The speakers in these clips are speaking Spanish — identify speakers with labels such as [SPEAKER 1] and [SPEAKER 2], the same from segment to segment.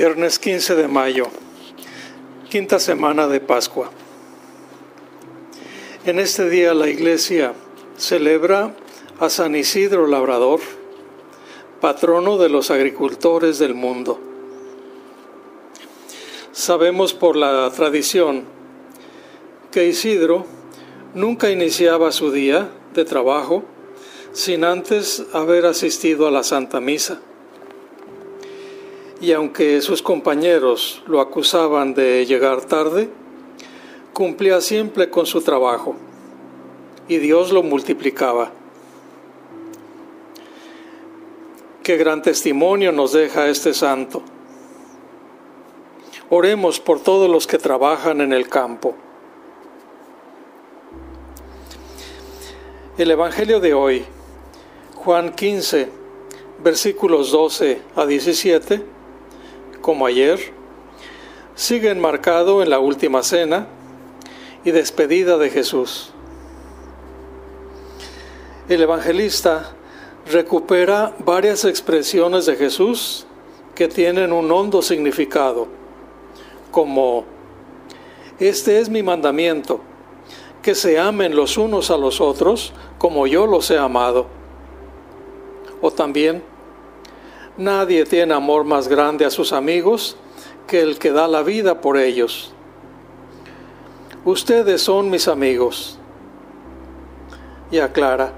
[SPEAKER 1] Viernes 15 de mayo, quinta semana de Pascua. En este día la iglesia celebra a San Isidro Labrador, patrono de los agricultores del mundo. Sabemos por la tradición que Isidro nunca iniciaba su día de trabajo sin antes haber asistido a la Santa Misa y aunque sus compañeros lo acusaban de llegar tarde, cumplía siempre con su trabajo y Dios lo multiplicaba. Qué gran testimonio nos deja este santo. Oremos por todos los que trabajan en el campo. El Evangelio de hoy, Juan 15, versículos 12 a 17, como ayer, sigue enmarcado en la última cena y despedida de Jesús. El evangelista recupera varias expresiones de Jesús que tienen un hondo significado, como, este es mi mandamiento, que se amen los unos a los otros como yo los he amado. O también, Nadie tiene amor más grande a sus amigos que el que da la vida por ellos. Ustedes son mis amigos. Y aclara,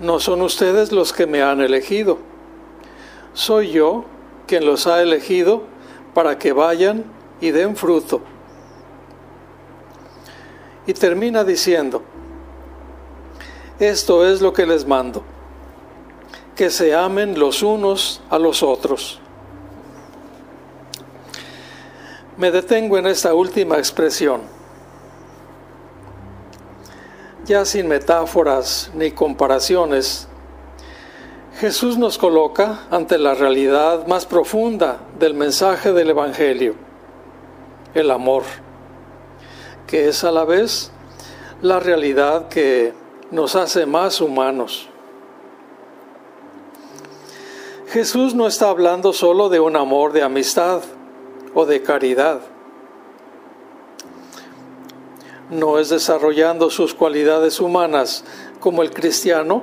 [SPEAKER 1] no son ustedes los que me han elegido. Soy yo quien los ha elegido para que vayan y den fruto. Y termina diciendo, esto es lo que les mando que se amen los unos a los otros. Me detengo en esta última expresión. Ya sin metáforas ni comparaciones, Jesús nos coloca ante la realidad más profunda del mensaje del Evangelio, el amor, que es a la vez la realidad que nos hace más humanos. Jesús no está hablando solo de un amor de amistad o de caridad. No es desarrollando sus cualidades humanas como el cristiano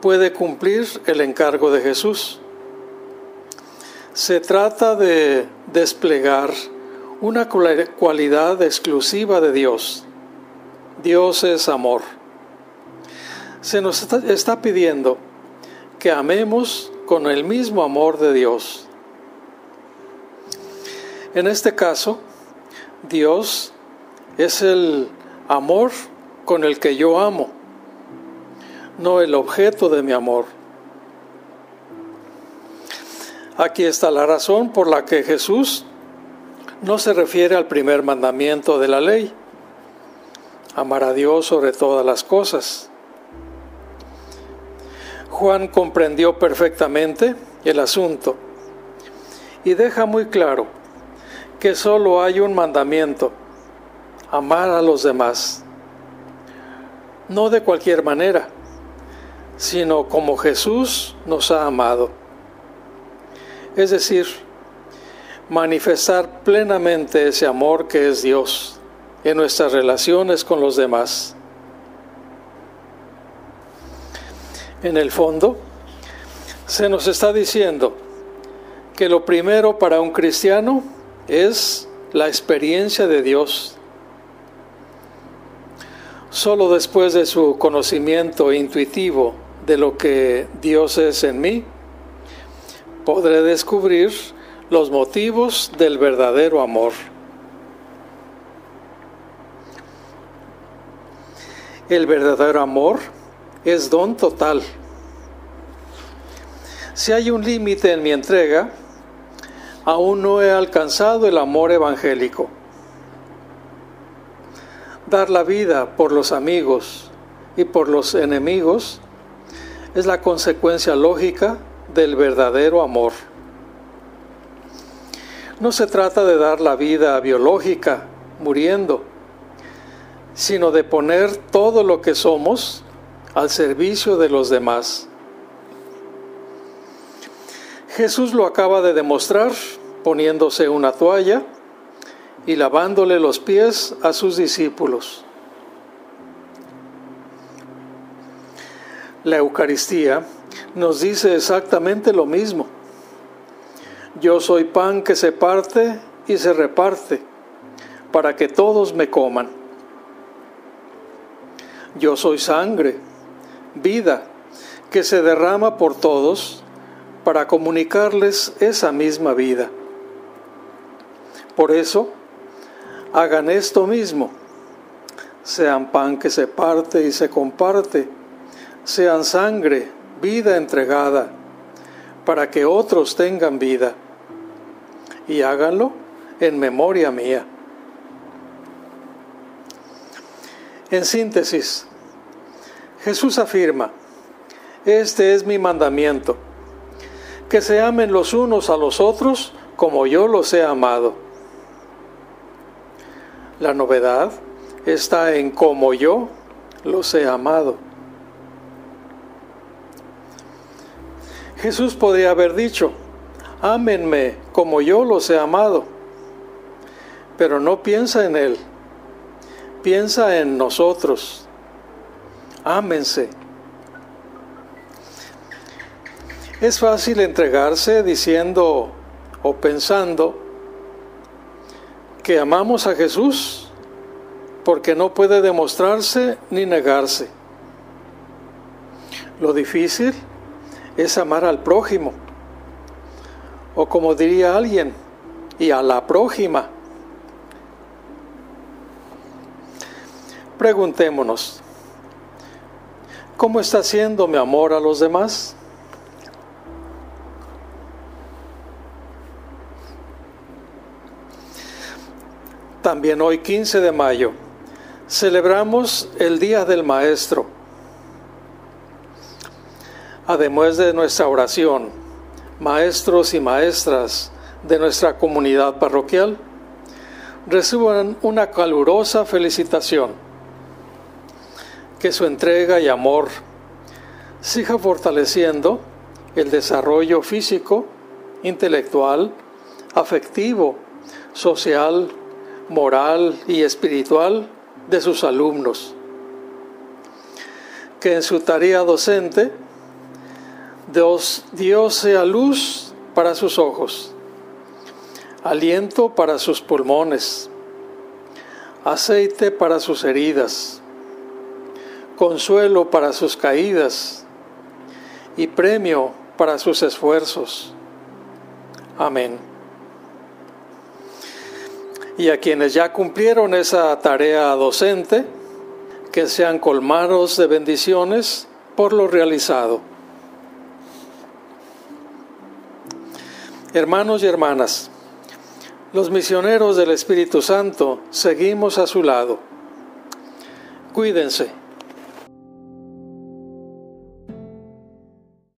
[SPEAKER 1] puede cumplir el encargo de Jesús. Se trata de desplegar una cualidad exclusiva de Dios. Dios es amor. Se nos está pidiendo que amemos con el mismo amor de Dios. En este caso, Dios es el amor con el que yo amo, no el objeto de mi amor. Aquí está la razón por la que Jesús no se refiere al primer mandamiento de la ley, amar a Dios sobre todas las cosas. Juan comprendió perfectamente el asunto y deja muy claro que solo hay un mandamiento, amar a los demás, no de cualquier manera, sino como Jesús nos ha amado. Es decir, manifestar plenamente ese amor que es Dios en nuestras relaciones con los demás. En el fondo, se nos está diciendo que lo primero para un cristiano es la experiencia de Dios. Solo después de su conocimiento intuitivo de lo que Dios es en mí, podré descubrir los motivos del verdadero amor. El verdadero amor es don total. Si hay un límite en mi entrega, aún no he alcanzado el amor evangélico. Dar la vida por los amigos y por los enemigos es la consecuencia lógica del verdadero amor. No se trata de dar la vida biológica muriendo, sino de poner todo lo que somos al servicio de los demás. Jesús lo acaba de demostrar poniéndose una toalla y lavándole los pies a sus discípulos. La Eucaristía nos dice exactamente lo mismo. Yo soy pan que se parte y se reparte para que todos me coman. Yo soy sangre, vida, que se derrama por todos para comunicarles esa misma vida. Por eso, hagan esto mismo. Sean pan que se parte y se comparte. Sean sangre, vida entregada, para que otros tengan vida. Y háganlo en memoria mía. En síntesis, Jesús afirma, este es mi mandamiento, que se amen los unos a los otros como yo los he amado. La novedad está en como yo los he amado. Jesús podría haber dicho, ámenme como yo los he amado, pero no piensa en Él piensa en nosotros. Ámense. Es fácil entregarse diciendo o pensando que amamos a Jesús porque no puede demostrarse ni negarse. Lo difícil es amar al prójimo, o como diría alguien, y a la prójima. Preguntémonos, ¿cómo está siendo mi amor a los demás? También hoy 15 de mayo celebramos el Día del Maestro. Además de nuestra oración, maestros y maestras de nuestra comunidad parroquial reciban una calurosa felicitación que su entrega y amor siga fortaleciendo el desarrollo físico, intelectual, afectivo, social, moral y espiritual de sus alumnos. Que en su tarea docente Dios, Dios sea luz para sus ojos, aliento para sus pulmones, aceite para sus heridas consuelo para sus caídas y premio para sus esfuerzos. Amén. Y a quienes ya cumplieron esa tarea docente, que sean colmados de bendiciones por lo realizado. Hermanos y hermanas, los misioneros del Espíritu Santo seguimos a su lado. Cuídense